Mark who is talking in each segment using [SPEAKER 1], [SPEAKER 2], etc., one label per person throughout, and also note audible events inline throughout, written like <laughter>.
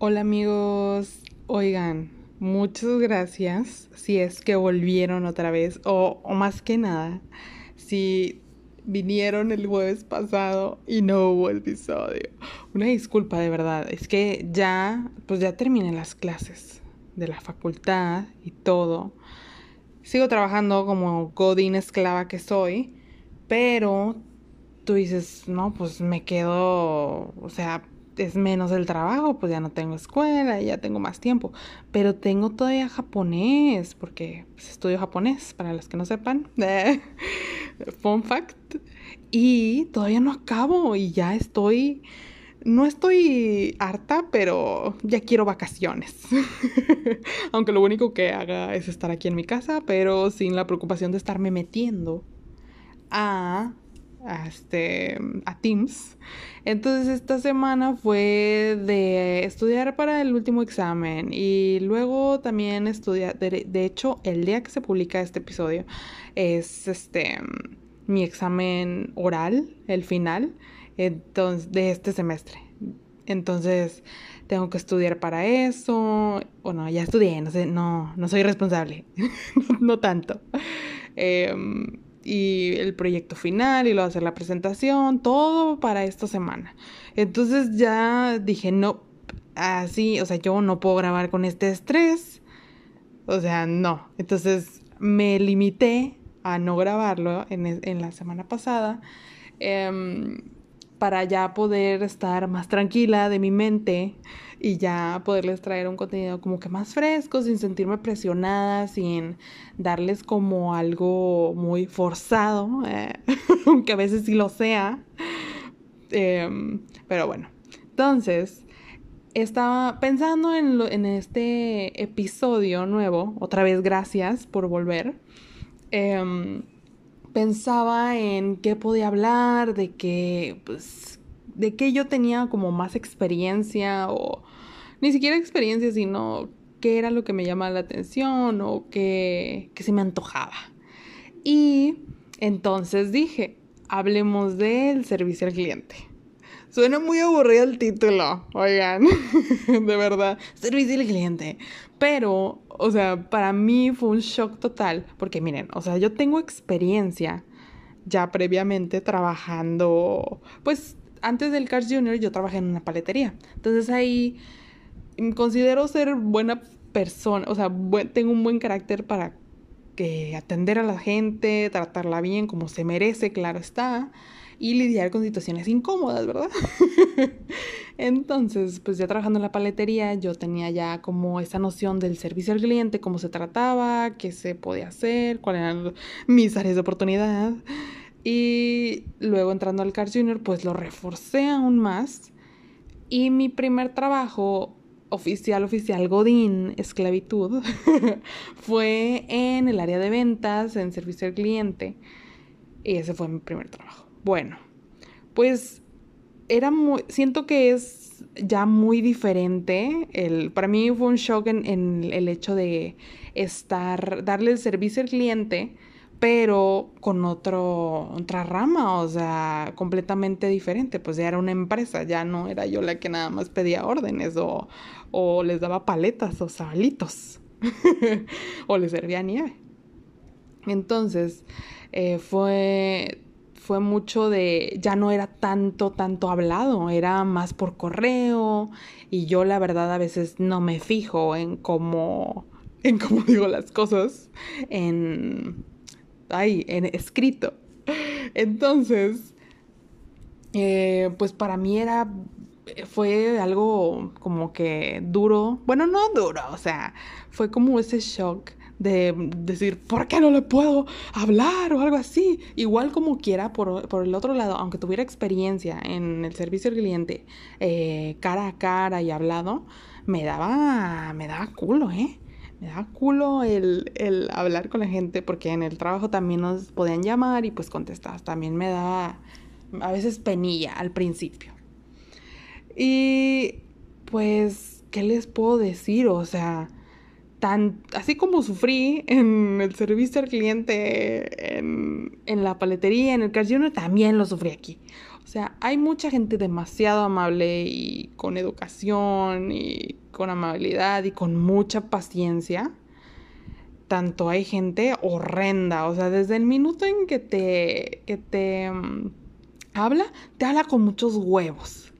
[SPEAKER 1] Hola amigos, oigan, muchas gracias si es que volvieron otra vez o, más que nada, si vinieron el jueves pasado y no hubo episodio. Una disculpa de verdad, es que ya, pues ya terminé las clases de la facultad y todo. Sigo trabajando como godín esclava que soy, pero tú dices, no, pues me quedo, o sea, es menos el trabajo, pues ya no tengo escuela, ya tengo más tiempo, pero tengo todavía japonés, porque pues, estudio japonés, para los que no sepan, <laughs> fun fact, y todavía no acabo y ya estoy, no estoy harta, pero ya quiero vacaciones, <laughs> aunque lo único que haga es estar aquí en mi casa, pero sin la preocupación de estarme metiendo a a, este, a Teams. Entonces esta semana fue de estudiar para el último examen y luego también estudiar, de, hecho el día que se publica este episodio es este mi examen oral, el final, entonces, de este semestre. Entonces tengo que estudiar para eso. Bueno, ya estudié, no sé, no, no soy responsable, <laughs> no tanto. Eh, y el proyecto final y luego hacer la presentación, todo para esta semana. Entonces ya dije, no, así, o sea, yo no puedo grabar con este estrés. O sea, no. Entonces me limité a no grabarlo en, en la semana pasada eh, para ya poder estar más tranquila de mi mente y ya poderles traer un contenido como que más fresco, sin sentirme presionada, sin darles como algo muy forzado, eh, <laughs> aunque a veces sí lo sea. Eh, pero bueno, entonces estaba pensando en, en, este episodio nuevo, otra vez gracias por volver. Eh, pensaba en qué podía hablar, de qué, pues, de qué yo tenía como más experiencia o ni siquiera experiencia, sino qué era lo que me llamaba la atención o qué, qué se me antojaba. Y entonces dije, hablemos del servicio al cliente. Suena muy aburrido el título, oigan, <laughs> de verdad, servicio al cliente. Pero, o sea, para mí fue un shock total, porque miren, o sea, yo tengo experiencia ya previamente trabajando, pues antes del Cars Junior yo trabajé en una paletería. Entonces ahí considero ser buena persona, o sea, tengo un buen carácter para que atender a la gente, tratarla bien como se merece, claro está, y lidiar con situaciones incómodas, ¿verdad? <laughs> Entonces, pues ya trabajando en la paletería, yo tenía ya como esa noción del servicio al cliente, cómo se trataba, qué se podía hacer, cuáles eran mis áreas de oportunidad. Y luego entrando al Car Junior, pues lo reforcé aún más. Y mi primer trabajo oficial, oficial, Godín, esclavitud, <laughs> fue en el área de ventas, en servicio al cliente. Y ese fue mi primer trabajo. Bueno, pues era muy, siento que es ya muy diferente. El, para mí fue un shock en, en el hecho de estar, darle el servicio al cliente pero con otro, otra rama, o sea, completamente diferente, pues ya era una empresa, ya no era yo la que nada más pedía órdenes o, o les daba paletas o sabalitos <laughs> o les servía nieve. Entonces, eh, fue, fue mucho de, ya no era tanto, tanto hablado, era más por correo y yo la verdad a veces no me fijo en cómo, en cómo <laughs> digo las cosas, en ahí, en escrito. Entonces, eh, pues para mí era, fue algo como que duro, bueno, no duro, o sea, fue como ese shock de decir, ¿por qué no le puedo hablar o algo así? Igual como quiera, por, por el otro lado, aunque tuviera experiencia en el servicio al cliente eh, cara a cara y hablado, me daba, me daba culo, ¿eh? Me da culo el, el, hablar con la gente porque en el trabajo también nos podían llamar y pues contestabas. También me daba a veces penilla al principio. Y pues, ¿qué les puedo decir? O sea, tan, así como sufrí en el servicio al cliente, en, la paletería, en el Car también lo sufrí aquí. O sea, hay mucha gente demasiado amable y con educación y con amabilidad y con mucha paciencia. Tanto hay gente horrenda, o sea, desde el minuto en que te, que te mm, habla, te habla con muchos huevos.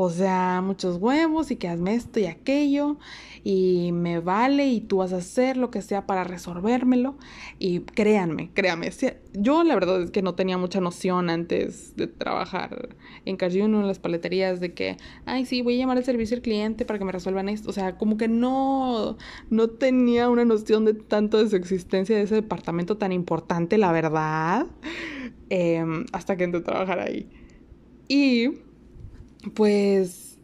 [SPEAKER 1] O sea, muchos huevos y que hazme esto y aquello y me vale y tú vas a hacer lo que sea para resolvérmelo. Y créanme, créanme, yo la verdad es que no tenía mucha noción antes de trabajar en Cayuno, en las paleterías, de que, ay, sí, voy a llamar al servicio al cliente para que me resuelvan esto. O sea, como que no, no tenía una noción de tanto de su existencia de ese departamento tan importante, la verdad, em, hasta que entré a trabajar ahí. Y pues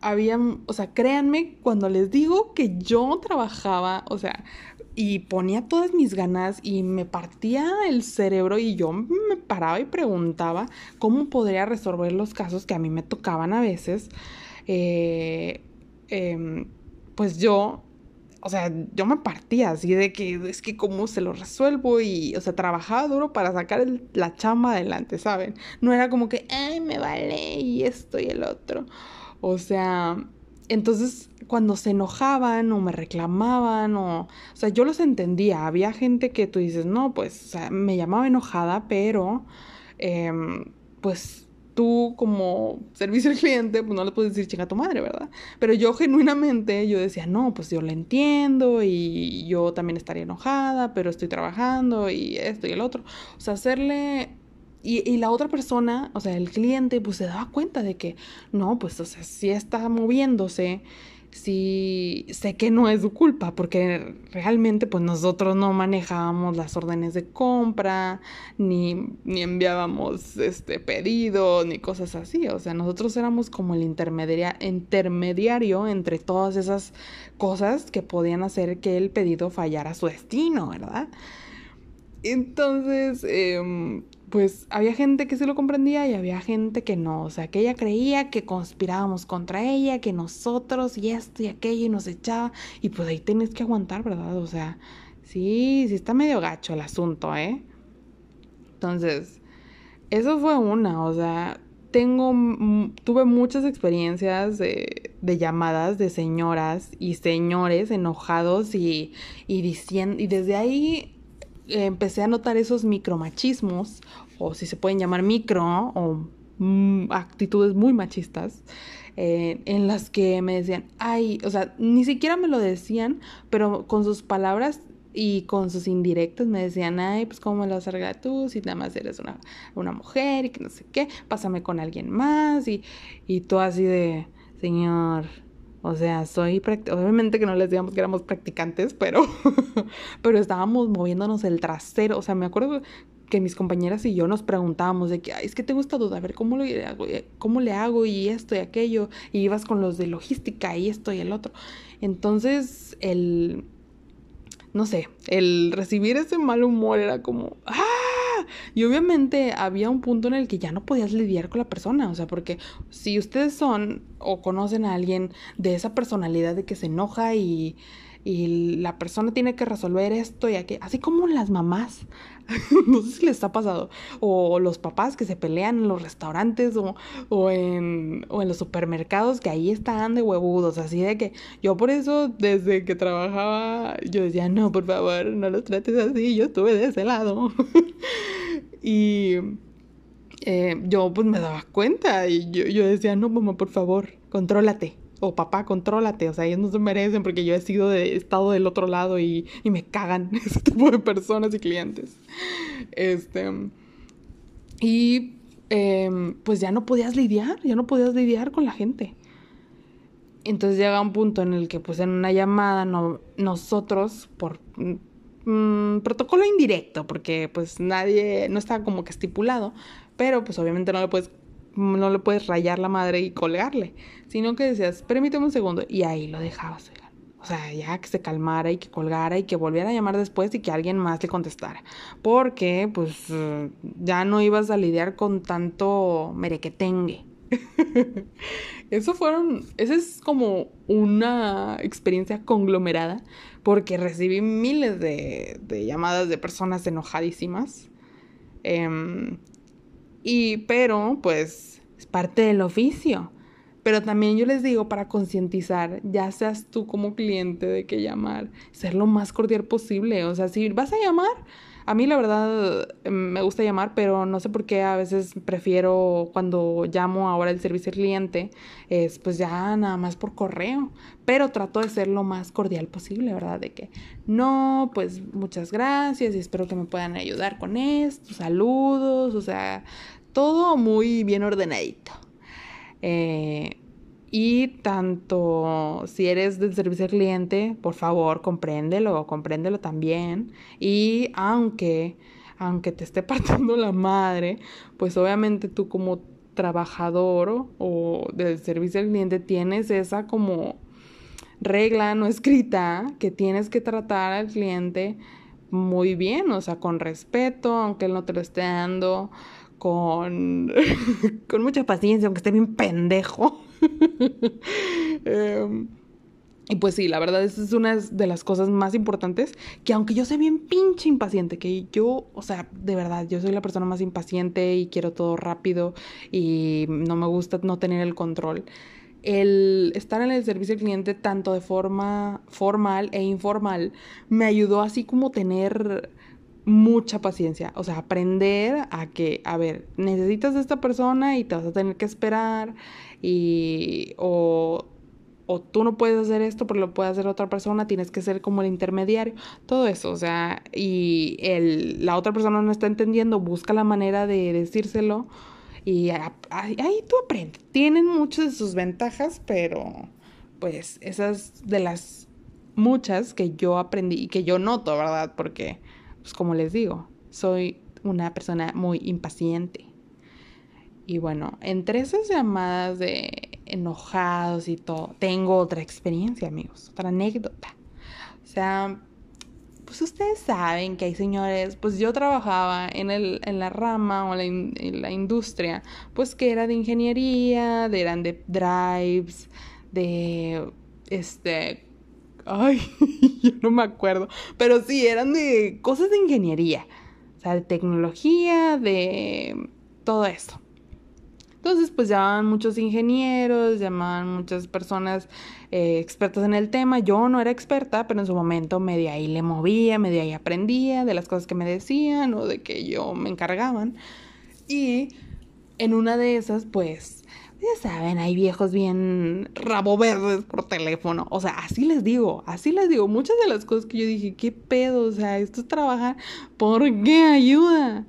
[SPEAKER 1] había, o sea, créanme cuando les digo que yo trabajaba, o sea, y ponía todas mis ganas y me partía el cerebro y yo me paraba y preguntaba cómo podría resolver los casos que a mí me tocaban a veces, eh, em, pues yo o sea, yo me partía así de que es que cómo se lo resuelvo y, o sea, trabajaba duro para sacar la chamba adelante, ¿saben? No era como que, ay, me vale y esto y el otro. O sea, entonces cuando se enojaban o me reclamaban o, o sea, yo los entendía. Había gente que tú dices, no, pues, o sea, me llamaba enojada, pero, em, pues tú como servicio al cliente, pues no le puedes decir chinga tu madre, ¿verdad? Pero yo genuinamente, yo decía, no, pues yo lo entiendo y yo también estaría enojada, pero estoy trabajando y esto y el otro. O sea, hacerle... Y, y la otra persona, o sea, el cliente, pues se daba cuenta de que, no, pues, o sea, si está moviéndose sí sé que no es su culpa, porque realmente pues nosotros no manejábamos las órdenes de compra, ni, ni enviábamos este pedidos, ni cosas así. O sea, nosotros éramos como el intermedia intermediario entre todas esas cosas que podían hacer que el pedido fallara su destino, ¿verdad? Entonces, eh, pues había gente que se lo comprendía y había gente que no, o sea, que ella creía que conspirábamos contra ella, que nosotros y esto y aquello y nos echaba y pues ahí tenés que aguantar, ¿verdad? O sea, sí, sí está medio gacho el asunto, ¿eh? Entonces, eso fue una, o sea, tengo, tuve muchas experiencias de, de, llamadas de señoras y señores enojados y, y diciendo, y desde ahí empecé a notar esos micromachismos o si se pueden llamar micro, o mm, actitudes muy machistas, eh, en las que me decían, ay, o sea, ni siquiera me lo decían, pero con sus palabras y con sus indirectos me decían, ay, pues cómo me lo vas a arreglar tú si nada más eres una, una mujer y que no sé qué, pásame con alguien más y, y tú así de, señor, o sea, soy obviamente que no les digamos que éramos practicantes, pero, <laughs> pero estábamos moviéndonos el trasero. O sea, me acuerdo que mis compañeras y yo nos preguntábamos de que, Ay, es que tengo esta duda, a ver, ¿cómo, lo, ¿cómo le hago? Y esto y aquello. Y ibas con los de logística y esto y el otro. Entonces, el, no sé, el recibir ese mal humor era como, ¡ah! Y obviamente había un punto en el que ya no podías lidiar con la persona, o sea, porque si ustedes son o conocen a alguien de esa personalidad de que se enoja y y la persona tiene que resolver esto y aquello, así como las mamás, <laughs> no sé si les ha pasado, o los papás que se pelean en los restaurantes o, o, en, o en los supermercados que ahí están de huevudos, así de que yo por eso desde que trabajaba yo decía, no, por favor, no los trates así, yo estuve de ese lado. <laughs> y eh, yo pues me daba cuenta y yo, yo decía, no, mamá, por favor, contrólate o papá, contrólate, o sea, ellos no se merecen porque yo he sido de, estado del otro lado y, y me cagan <laughs> ese tipo de personas y clientes. Este, y em, pues ya no podías lidiar, ya no podías lidiar con la gente. Entonces llega un punto en el que pues en una llamada no, nosotros por mm, protocolo indirecto, porque pues nadie, no está como que estipulado, pero pues obviamente no le puedes no le puedes rayar la madre y colgarle, sino que decías, permíteme un segundo, y ahí lo dejabas, O sea, ya que se calmara y que colgara y que volviera a llamar después y que alguien más le contestara. Porque, pues, ya no ibas a lidiar con tanto merequetengue. <laughs> Eso fueron, esa es como una experiencia conglomerada porque recibí miles de, llamadas de personas enojadísimas. Em, y, pero, pues, es parte del oficio. Pero también yo les digo para concientizar, ya seas tú como cliente de que llamar, ser lo más cordial posible. O sea, si vas a llamar, a mí la verdad me gusta llamar, pero no sé por qué a veces prefiero cuando llamo ahora el servicio al cliente, es pues ya nada más por correo. Pero trato de ser lo más cordial posible, ¿verdad? De que no, pues muchas gracias y espero que me puedan ayudar con esto, saludos, o sea, todo muy bien ordenadito. Eh, y tanto si eres del servicio al cliente, por favor, compréndelo, compréndelo también. Y aunque, aunque te esté <laughs> partiendo la madre, pues obviamente tú como trabajador o del servicio al cliente tienes esa como regla no escrita que tienes que tratar al cliente muy bien, o sea, con respeto, aunque él no te lo esté dando, con, <laughs> con mucha paciencia, aunque esté bien pendejo. <laughs> Em, y pues sí, la verdad, esa es una de las cosas más importantes, que aunque yo sea bien pinche impaciente, que yo, o sea, de verdad, yo soy la persona más impaciente y quiero todo rápido y no me gusta no tener el control. El estar en el servicio al cliente tanto de forma formal e informal me ayudó así como tener mucha paciencia, o sea, aprender a que, a ver, necesitas de esta persona y te vas a tener que esperar y o, o tú no puedes hacer esto, pero lo puede hacer otra persona, tienes que ser como el intermediario, todo eso, o sea, y el, la otra persona no está entendiendo, busca la manera de decírselo y ahí tú aprendes. Tienen muchas de sus ventajas, pero pues esas de las muchas que yo aprendí y que yo noto, ¿verdad? Porque pues como les digo, soy una persona muy impaciente. Y bueno, entre esas llamadas de enojados y todo, tengo otra experiencia, amigos, otra anécdota. O sea, pues ustedes saben que hay señores, pues yo trabajaba en, el, en la rama o en la industria, pues que era de ingeniería, eran de drives, de este Ay, <laughs> yo no me acuerdo. Pero sí, eran de cosas de ingeniería. O sea, de tecnología, de todo esto. Entonces, pues llamaban muchos ingenieros, llamaban muchas personas eh, expertas en el tema. Yo no era experta, pero en su momento medio ahí le movía, medio ahí aprendía de las cosas que me decían o de que yo me encargaban. Y en una de esas, pues ya saben, hay viejos bien rabo verdes por teléfono. O sea, así les digo, así les digo. Muchas de las cosas que yo dije, ¿qué pedo? O sea, esto es trabajar. ¿Por qué ayuda?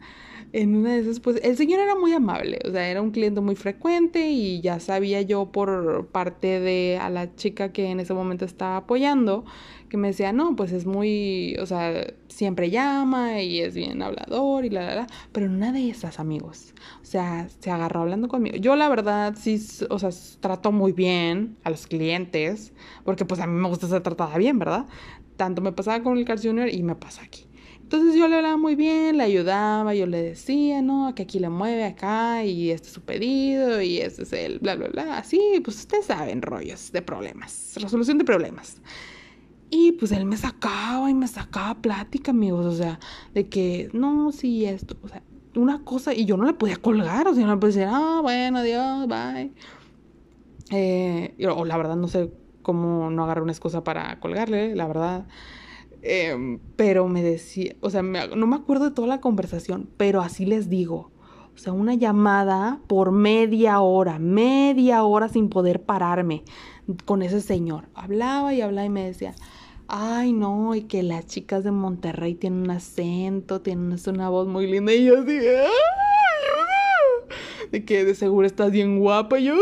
[SPEAKER 1] En una de esas, pues, el señor era muy amable. O sea, era un cliente muy frecuente y ya sabía yo por parte de a la chica que en ese momento estaba apoyando que me decía, no, pues es muy, o sea, siempre llama y es bien hablador y la, la, la, pero en una de esas, amigos, o sea, se agarró hablando conmigo. Yo la verdad sí, o sea, trato muy bien a los clientes, porque pues a mí me gusta ser tratada bien, ¿verdad? Tanto me pasaba con el Car Junior y me pasa aquí. Entonces yo le hablaba muy bien, le ayudaba, yo le decía, no, que aquí le mueve acá y este es su pedido y este es el bla, bla, bla. Así, pues ustedes saben, rollos de problemas, resolución de problemas. Y pues él me sacaba y me sacaba plática, amigos, o sea, de que, no, sí, esto, o sea, una cosa, y yo no le podía colgar, o sea, no le podía decir, ah, bueno, adiós, bye. Eh, o la verdad no sé cómo no agarré una excusa para colgarle, la verdad. Em, pero me decía, o sea, no me acuerdo de toda la conversación, pero así les digo. O sea, una llamada por media hora, media hora sin poder pararme con ese señor. Hablaba y hablaba y me decía, ay no, y que las chicas de Monterrey tienen un acento, tienen una voz muy linda y yo así, ay, de que de seguro estás bien guapa y yo,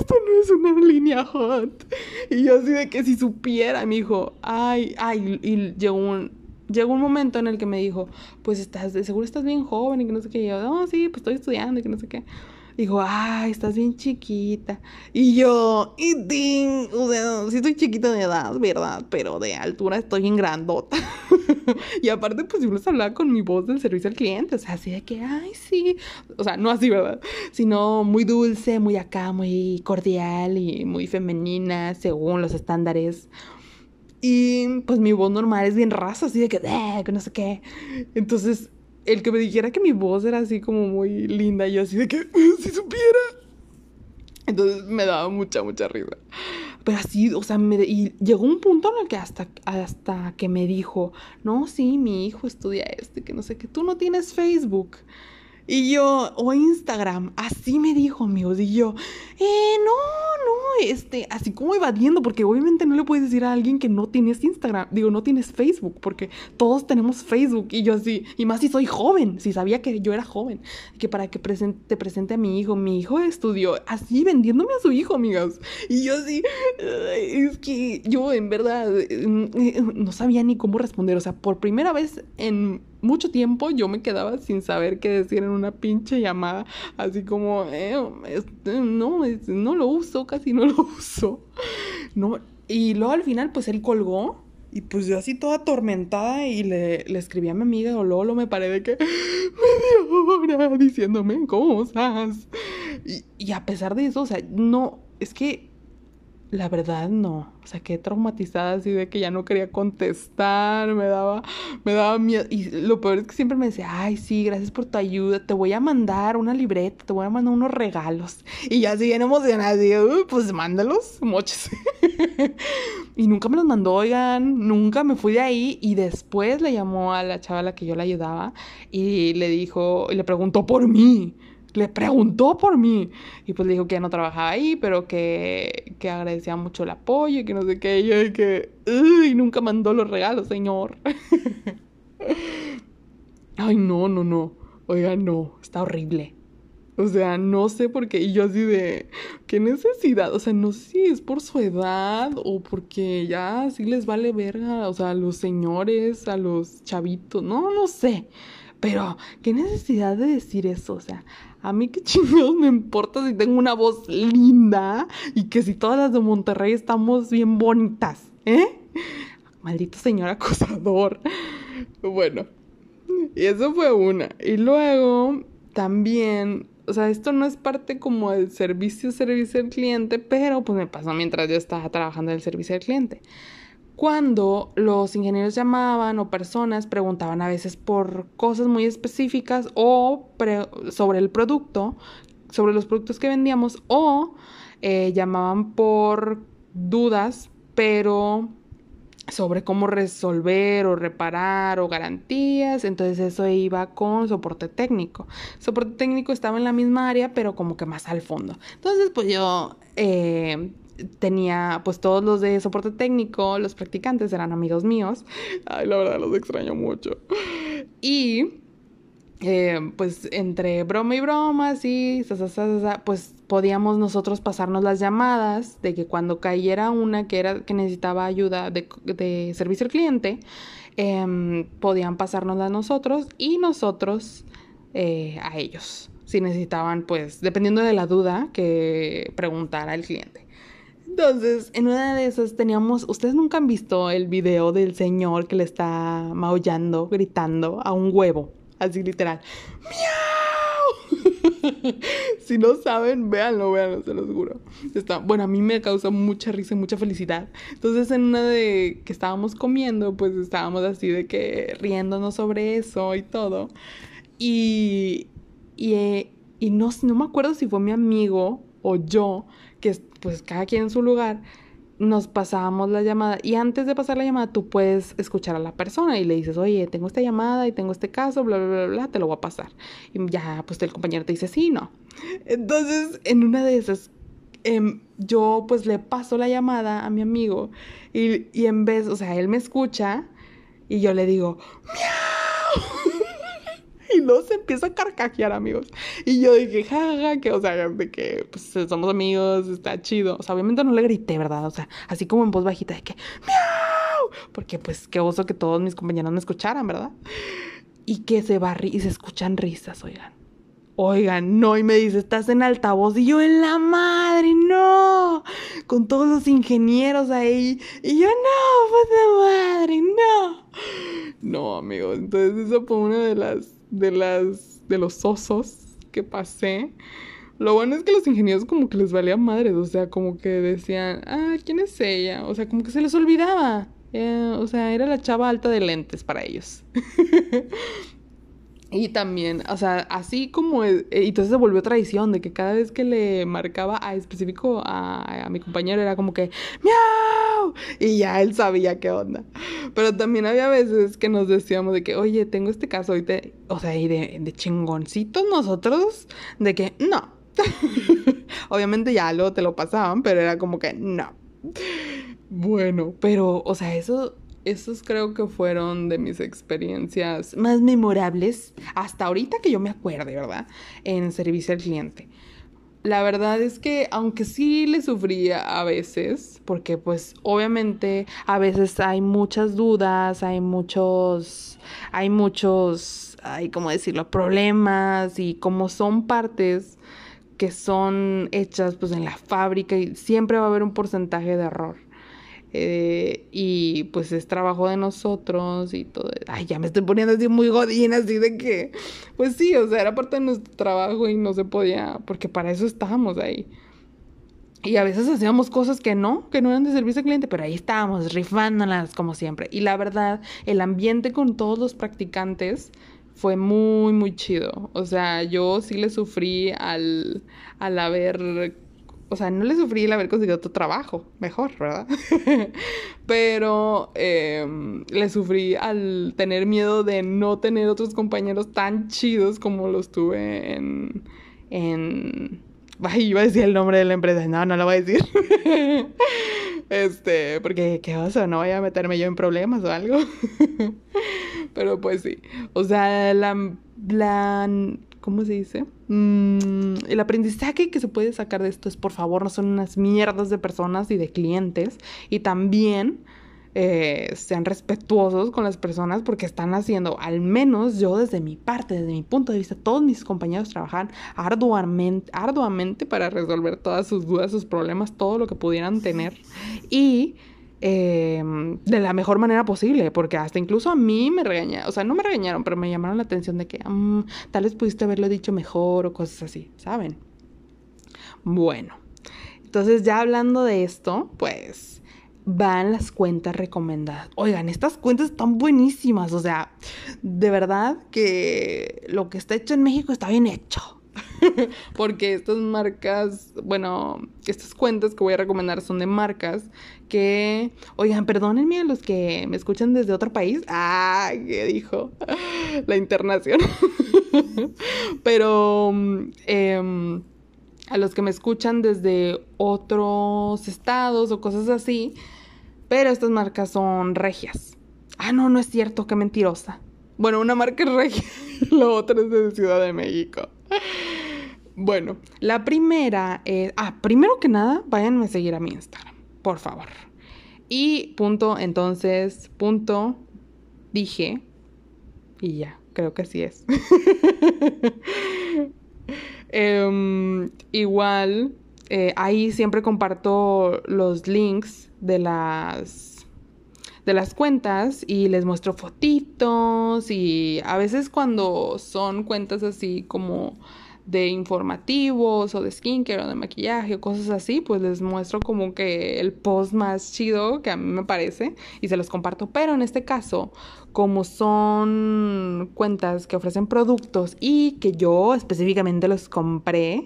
[SPEAKER 1] esto no es una línea hot. Y yo así de que si supiera, me dijo, ay, ay, y llegó un, llegó un momento en el que me dijo, pues estás, seguro estás bien joven y que no sé qué. Y yo, no, sí, pues estoy estudiando y que no sé qué. Dijo, ay, estás bien chiquita. Y yo, y ding, o sea, sí estoy chiquita de edad, ¿verdad? Pero de altura estoy en grandota. <laughs> y aparte, pues yo les hablaba con mi voz del servicio al cliente, o sea, así de que, ay, sí. O sea, no así, ¿verdad? Sino muy dulce, muy acá, muy cordial y muy femenina, según los estándares. Y pues mi voz normal es bien rasa, así de que, eh, que no sé qué. Entonces, el que me dijera que mi voz era así como muy linda, yo así de que, si supiera. Entonces me daba mucha, mucha risa. Pero así, o sea, me, y llegó un punto en el que hasta, hasta que me dijo, no, sí, mi hijo estudia este, que no sé qué, tú no tienes Facebook. Y yo, o Instagram, así me dijo, amigos. Y yo, eh, no, no, este, así como evadiendo, porque obviamente no le puedes decir a alguien que no tienes Instagram, digo, no tienes Facebook, porque todos tenemos Facebook. Y yo así, y más si soy joven, si sabía que yo era joven, que para que te presente a mi hijo, mi hijo estudió así vendiéndome a su hijo, amigas. Y yo así, es que yo en verdad no sabía ni cómo responder. O sea, por primera vez en mucho tiempo yo me quedaba sin saber qué decir en una pinche llamada, así como, eh, no, no lo uso, casi no lo <laughs> uso. No, y luego al final pues él colgó y pues yo así toda atormentada y le, le escribí a mi amiga o luego me paré de que media hora diciéndome cosas. Y, y a pesar de eso, o sea, no, es que la verdad no, o sea, quedé traumatizada así de que ya no quería contestar, me daba, me daba miedo. Y lo peor es que siempre me decía, ay, sí, gracias por tu ayuda, te voy a mandar una libreta, te voy a mandar unos regalos. Y ya así bien emocionada, digo, pues mándalos, moches. <laughs> y nunca me los mandó, oigan, nunca me fui de ahí. Y después le llamó a la chava a la que yo le ayudaba y le dijo, y le preguntó por mí le preguntó por mí. Y pues le dijo que ya no trabajaba ahí, pero que, que agradecía mucho el apoyo y que no sé qué. Y y que, uy, nunca mandó los regalos, señor. <laughs> Ay, no, no, no. Oiga, no, está horrible. O sea, no sé por qué. Y yo así de, ¿qué necesidad? O sea, no sé si es por su edad o porque ya sí les vale verga. O sea, a los señores, a los chavitos. No, no sé. Pero, ¿qué necesidad de decir eso? O sea, a mí qué chingados me importa si tengo una voz linda y que si todas las de Monterrey estamos bien bonitas, ¿eh? Maldito señor acosador. Bueno, y eso fue una. Y luego también, o sea, esto no es parte como del servicio, servicio al cliente, pero pues me pasó mientras yo estaba trabajando en el servicio al cliente cuando los ingenieros llamaban o personas preguntaban a veces por cosas muy específicas o sobre el producto, sobre los productos que vendíamos o eh, llamaban por dudas, pero sobre cómo resolver o reparar o garantías, entonces eso iba con soporte técnico. Soporte técnico estaba en la misma área, pero como que más al fondo. Entonces, pues yo eh, tenía, pues todos los de soporte técnico, los practicantes eran amigos míos. Ay, la verdad los extraño mucho. Y eh, pues entre broma y broma, sí, pues podíamos nosotros pasarnos las llamadas de que cuando cayera una que era que necesitaba ayuda de, servicio al cliente, em, podían pasárnosla a nosotros y nosotros eh, a ellos si necesitaban, pues, dependiendo de la duda que preguntara el cliente. Entonces, en una de esas teníamos, ustedes nunca han visto el video del señor que le está maullando, gritando a un huevo, así literal. ¡Miau! <laughs> si no saben, véanlo, véanlo, se los juro. Está, bueno, a mí me causa mucha risa y mucha felicidad. Entonces, en una de que estábamos comiendo, pues estábamos así de que riéndonos sobre eso y todo. Y, y, eh, y no, no me acuerdo si fue mi amigo o yo que pues cada quien en su lugar, nos pasábamos la llamada y antes de pasar la llamada tú puedes escuchar a la persona y le dices, oye, tengo esta llamada y tengo este caso, bla, bla, bla, bla, te lo voy a pasar. Y ya, pues el compañero te dice, sí, no. Entonces, en una de esas, em, yo pues le paso la llamada a mi amigo y, y en vez, o sea, él me escucha y yo le digo, ¡miau! Y luego se empieza a carcajear, amigos. Y yo dije, jaja, que, o sea, de que pues, somos amigos, está chido. O sea, obviamente no le grité, ¿verdad? O sea, así como en voz bajita de que, ¡miau! Porque, pues, qué oso que todos mis compañeros me escucharan, ¿verdad? Y que se va y se escuchan risas, oigan. Oigan, no, y me dice, estás en altavoz. Y yo, en la madre, no. Con todos los ingenieros ahí. Y yo, no, puta madre, no. No, amigos. Entonces, esa fue una de las, de las, de los osos que pasé. Lo bueno es que los ingenieros como que les valía madres, o sea, como que decían, ah, ¿quién es ella? O sea, como que se les olvidaba. Eh, o sea, era la chava alta de lentes para ellos. <laughs> y también, o sea, así como, y entonces se volvió tradición de que cada vez que le marcaba a específico a, a, mi compañero era como que, ¡miau! Y ya él sabía qué onda. Pero también había veces que nos decíamos de que, oye, tengo este caso, y o sea, y de, de chingoncitos nosotros, de que, no, <laughs> Obviamente ya luego te lo pasaban, pero era como que no. Bueno, pero, o sea, eso, esos creo que fueron de mis experiencias más memorables hasta ahorita que yo me acuerde, ¿verdad? En servicio al cliente. La verdad es que aunque sí le sufría a veces, porque pues obviamente a veces hay muchas dudas, hay muchos, hay muchos, hay como decirlo, problemas y como son partes que son hechas pues en la fábrica y siempre va a haber un porcentaje de error. Eh, y pues es trabajo de nosotros y todo. Ay, ya me estoy poniendo así muy godina, así de que, pues sí, o sea, era parte de nuestro trabajo y no se podía, porque para eso estábamos ahí. Y a veces hacíamos cosas que no, que no eran de servicio al cliente, pero ahí estábamos, rifándolas como siempre. Y la verdad, el ambiente con todos los practicantes fue muy, muy chido. O sea, yo sí le sufrí al, al haber, o sea, no le sufrí al haber conseguido otro trabajo, mejor, ¿verdad? <laughs> Pero em, le sufrí al tener miedo de no tener otros compañeros tan chidos como los tuve en... en... Ay, iba a decir el nombre de la empresa. No, no lo voy a decir. <laughs> este, porque qué oso, no voy a meterme yo en problemas o algo. <laughs> Pero pues sí. O sea, la, la ¿cómo se dice? Mm, el aprendizaje que se puede sacar de esto es, por favor, no son unas mierdas de personas y de clientes. Y también eh, sean respetuosos con las personas porque están haciendo, al menos yo desde mi parte, desde mi punto de vista, todos mis compañeros trabajan arduamente, arduamente para resolver todas sus dudas, sus problemas, todo lo que pudieran tener. Y Em, de la mejor manera posible, porque hasta incluso a mí me regañaron, o sea, no me regañaron, pero me llamaron la atención de que mm, tal vez pudiste haberlo dicho mejor o cosas así, ¿saben? Bueno, entonces ya hablando de esto, pues van las cuentas recomendadas. Oigan, estas cuentas están buenísimas, o sea, de verdad que lo que está hecho en México está bien hecho. <laughs> Porque estas marcas, bueno, estas cuentas que voy a recomendar son de marcas que, oigan, perdónenme a los que me escuchan desde otro país. Ah, ¿qué dijo? <laughs> La internación. <laughs> Pero em, a los que me escuchan desde otros estados o cosas así, pero estas marcas son regias. Ah, no, no es cierto, qué mentirosa. Bueno, una marca es regia, la otra es de Ciudad de México. Bueno, la primera es. Ah, primero que nada, váyanme a seguir a mi Instagram, por favor. Y punto, entonces, punto, dije. Y ya, creo que así es. <laughs> Em, igual, eh, ahí siempre comparto los links de las de las cuentas y les muestro fotitos y a veces cuando son cuentas así como de informativos o de skincare o de maquillaje o cosas así, pues les muestro como que el post más chido que a mí me parece y se los comparto. Pero en este caso, como son cuentas que ofrecen productos y que yo específicamente los compré,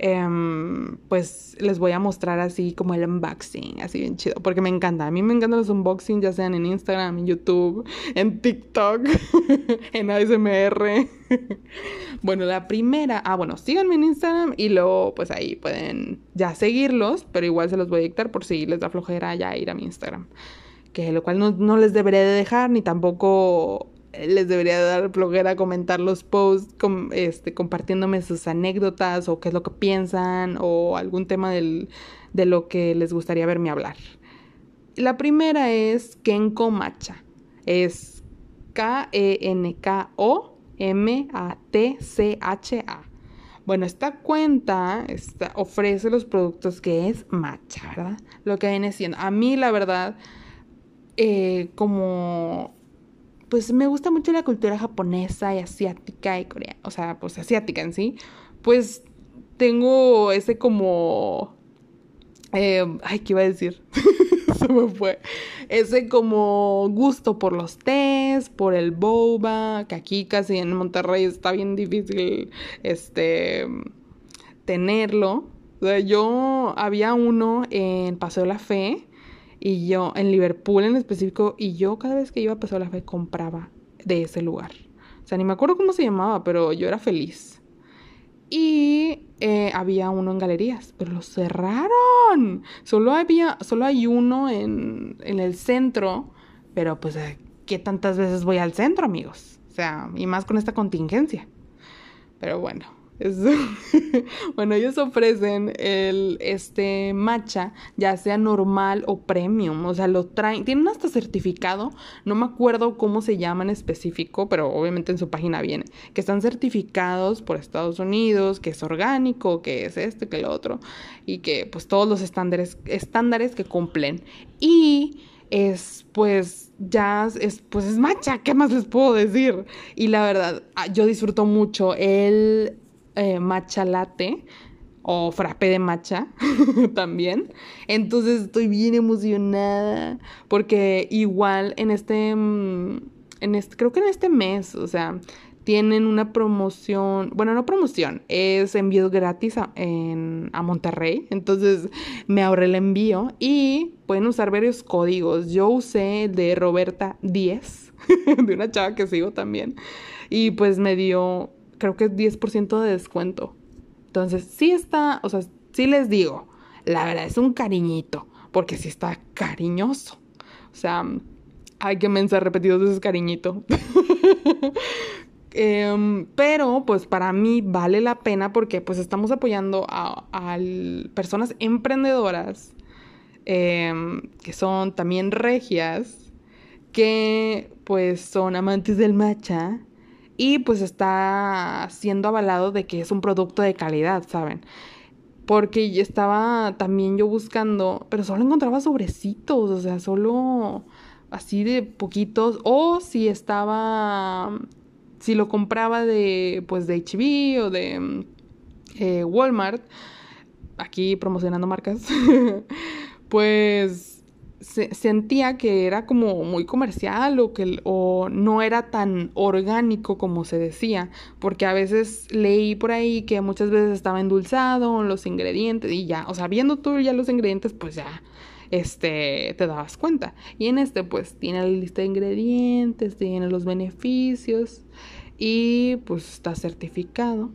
[SPEAKER 1] Em, pues les voy a mostrar así como el unboxing, así bien chido, porque me encanta. A mí me encantan los unboxings, ya sean en Instagram, en YouTube, en TikTok, <laughs> en ASMR. <laughs> bueno, la primera, ah, bueno, síganme en Instagram y luego pues ahí pueden ya seguirlos, pero igual se los voy a dictar por si les da flojera ya ir a mi Instagram. Que lo cual no, no les debería de dejar, ni tampoco les debería dar flojera comentar los posts, este, compartiéndome sus anécdotas o qué es lo que piensan o algún tema del, de lo que les gustaría verme hablar. La primera es Kenko Macha. Es K-E-N-K-O-M-A-T-C-H-A. Bueno, esta cuenta ofrece los productos que es matcha, ¿verdad? Lo que viene siendo. A mí, la verdad, eh, como pues me gusta mucho la cultura japonesa y asiática y coreana, o sea, pues asiática en sí, pues tengo ese como... Eh, ay, ¿qué iba a decir? <laughs> Se me fue. Ese como gusto por los tés, por el boba, que aquí casi en Monterrey está bien difícil este tenerlo. O sea, yo había uno en Paseo La Fe y yo en Liverpool en específico y yo cada vez que iba a Paseo La Fe compraba de ese lugar. O sea, ni me acuerdo cómo se llamaba, pero yo era feliz. Y eh, había uno en galerías, pero lo cerraron. Solo había, solo hay uno en, en el centro, pero pues, ¿qué tantas veces voy al centro, amigos? O sea, y más con esta contingencia. Pero bueno, <laughs> bueno, ellos ofrecen el este matcha, ya sea normal o premium, o sea, lo traen, tienen hasta certificado, no me acuerdo cómo se llama en específico, pero obviamente en su página viene, que están certificados por Estados Unidos, que es orgánico, que es este, que lo otro, y que pues todos los estándares, estándares que cumplen. Y es pues ya es pues es matcha, ¿qué más les puedo decir? Y la verdad, ah, yo disfruto mucho el eh, latte o frappe de matcha <laughs> también. Entonces estoy bien emocionada porque igual en este, mm, en este, creo que en este mes, o sea, tienen una promoción, bueno, no promoción, es envío gratis a, a Monterrey. Entonces me ahorré el envío y pueden usar varios códigos. Yo usé el de Roberta 10, <laughs> de una chava que sigo también. Y pues me dio creo que es 10% de descuento. Entonces, sí está, o sea, sí les digo, la verdad es un cariñito, porque sí está cariñoso. O sea, hay que mensaje repetidos ese cariñito. <laughs> Em, pero pues para mí vale la pena porque pues estamos apoyando a, personas emprendedoras em, que son también regias, que pues son amantes del matcha y pues está siendo avalado de que es un producto de calidad, ¿saben? Porque estaba también yo buscando, pero solo encontraba sobrecitos, o sea, solo así de poquitos, o si estaba, si lo compraba de, pues de HB o de eh, Walmart, aquí promocionando marcas, <laughs> pues sentía que era como muy comercial o que o no era tan orgánico como se decía, porque a veces leí por ahí que muchas veces estaba endulzado los ingredientes y ya, o sea, viendo tú ya los ingredientes, pues ya este te dabas cuenta. Y en este pues tiene la lista de ingredientes, tiene los beneficios y pues está certificado.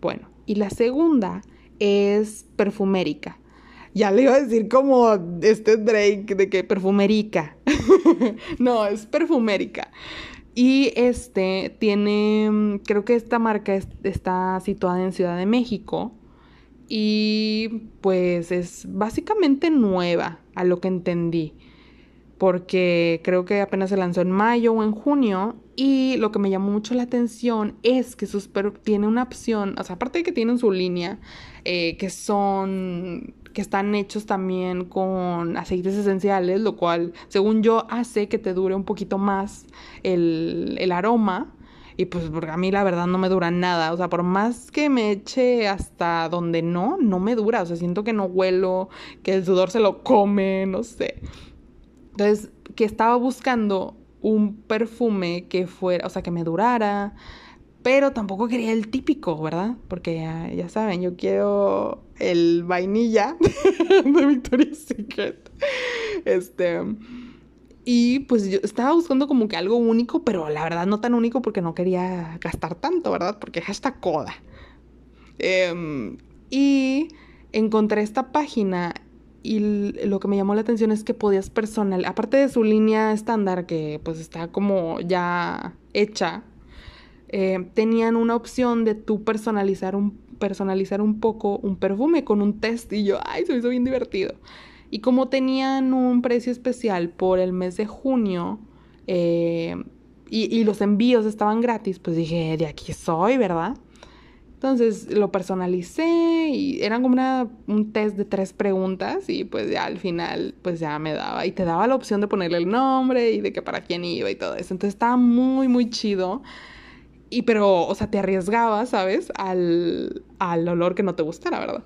[SPEAKER 1] Bueno, y la segunda es perfumérica. Ya le iba a decir como este Drake de que perfumerica. <laughs> no, es perfumérica. Y este tiene, creo que esta marca está situada en Ciudad de México. Y pues es básicamente nueva, a lo que entendí. Porque creo que apenas se lanzó en mayo o en junio. Y lo que me llamó mucho la atención es que sus tiene una opción, o sea, aparte de que tienen su línea, eh, que son que están hechos también con aceites esenciales, lo cual, según yo, hace que te dure un poquito más el, el aroma. Y pues porque a mí la verdad no me dura nada. O sea, por más que me eche hasta donde no, no me dura. O sea, siento que no huelo, que el sudor se lo come, no sé. Entonces, que estaba buscando un perfume que fuera, o sea, que me durara, pero tampoco quería el típico, ¿verdad? Porque ya, saben, yo quiero el vainilla <laughs> de Victoria's Secret. Este. Y pues yo estaba buscando como que algo único, pero la verdad no tan único porque no quería gastar tanto, ¿verdad? Porque esta coda. Em, y encontré esta página y lo que me llamó la atención es que podías personal, aparte de su línea estándar que pues está como ya hecha eh, tenían una opción de tú personalizar un, personalizar un poco un perfume con un test y yo, ay, se me hizo bien divertido. Y como tenían un precio especial por el mes de junio eh, y, y, los envíos estaban gratis, pues dije, de aquí soy, ¿verdad? Entonces lo personalicé y eran como una, un test de tres preguntas y pues ya al final pues ya me daba y te daba la opción de ponerle el nombre y de que para quién iba y todo eso. Entonces estaba muy, muy chido. Y pero, o sea, te arriesgabas, ¿sabes? Al, al olor que no te gustara, ¿verdad?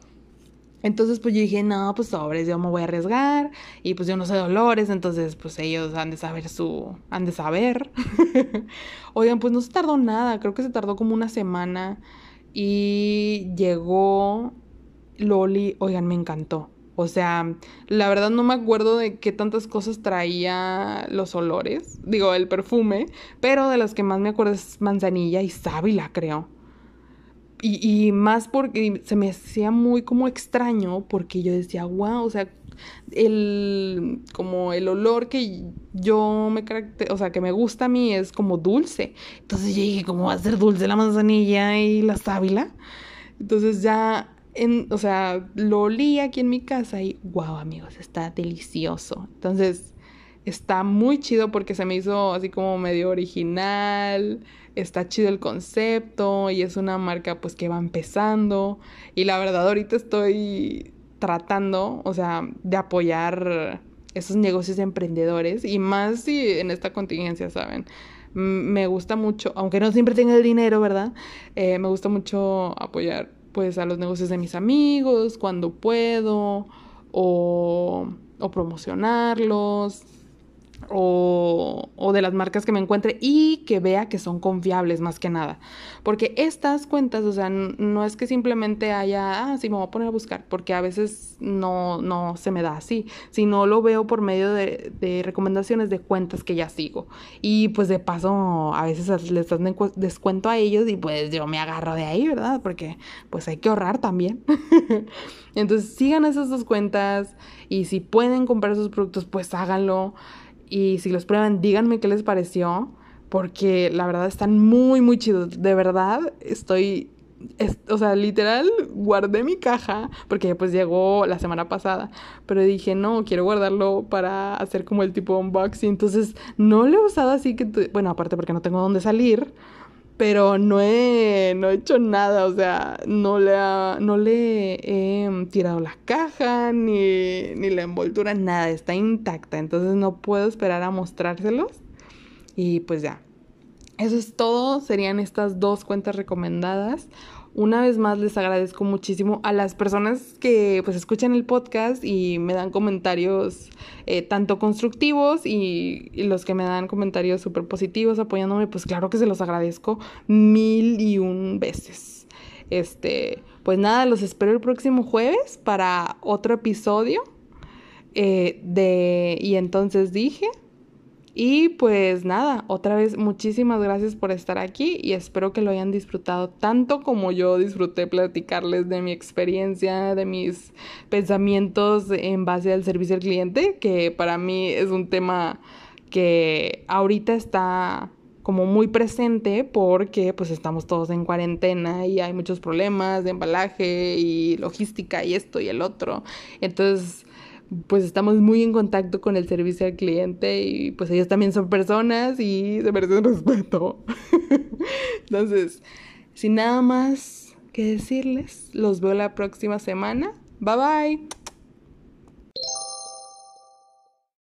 [SPEAKER 1] Entonces, pues yo dije, no, pues sobres, yo me voy a arriesgar. Y pues yo no sé de olores, entonces, pues ellos han de saber su. han de saber. <laughs> Oigan, pues no se tardó nada, creo que se tardó como una semana. Y llegó Loli, oigan, me encantó. O sea, la verdad no me acuerdo de qué tantas cosas traía los olores, digo, el perfume, pero de las que más me acuerdo es manzanilla y sábila, creo. Y, más porque se me hacía muy como extraño porque yo decía, wow, o sea, el como el olor que yo me o sea, que me gusta a mí es como dulce. Entonces yo dije, ¿cómo va a ser dulce la manzanilla y la sábila? Entonces ya o sea, lo olí aquí en mi casa y wow, amigos, está delicioso. Entonces, está muy chido porque se me hizo así como medio original está chido el concepto y es una marca pues que va empezando y la verdad ahorita estoy tratando, o sea, de apoyar esos negocios emprendedores y más si en esta contingencia, ¿saben? Me gusta mucho, aunque no siempre tenga el dinero, ¿verdad? Eh, me gusta mucho apoyar pues a los negocios de mis amigos cuando puedo o, o promocionarlos o, o, de las marcas que me encuentre y que vea que son confiables más que nada. Porque estas cuentas, o sea, no es que simplemente haya, ah, sí, me voy a poner a buscar, porque a veces no, no se me da así, sino lo veo por medio de, de recomendaciones de cuentas que ya sigo. Y pues de paso, a veces les dan descuento a ellos y pues yo me agarro de ahí, ¿verdad? Porque pues hay que ahorrar también. <laughs> Entonces sigan esas dos cuentas y si pueden comprar esos productos, pues háganlo. Y si los prueban, díganme qué les pareció, porque la verdad están muy, muy chidos. De verdad, estoy, o sea, literal, guardé mi caja, porque pues llegó la semana pasada, pero dije, no, quiero guardarlo para hacer como el tipo unboxing. Entonces, no lo he usado así que, bueno, aparte porque no tengo dónde salir pero no he, no he hecho nada, o sea, no le, no le he tirado la caja ni, ni la envoltura, nada, está intacta, entonces no puedo esperar a mostrárselos y pues ya. Eso es todo, serían estas dos cuentas recomendadas. Una vez más les agradezco muchísimo a las personas que pues escuchan el podcast y me dan comentarios eh, tanto constructivos y, los que me dan comentarios súper positivos apoyándome, pues claro que se los agradezco mil y un veces. Este, pues nada, los espero el próximo jueves para otro episodio eh, de Y entonces dije. Y pues nada, otra vez muchísimas gracias por estar aquí y espero que lo hayan disfrutado tanto como yo disfruté platicarles de mi experiencia, de mis pensamientos en base al servicio al cliente, que para mí es un tema que ahorita está como muy presente porque pues estamos todos en cuarentena y hay muchos problemas de embalaje y logística y esto y el otro. Entonces pues estamos muy en contacto con el servicio al cliente y pues ellos también son personas y se merecen respeto. <laughs> Entonces, sin nada más que decirles, los veo la próxima semana. Bye bye.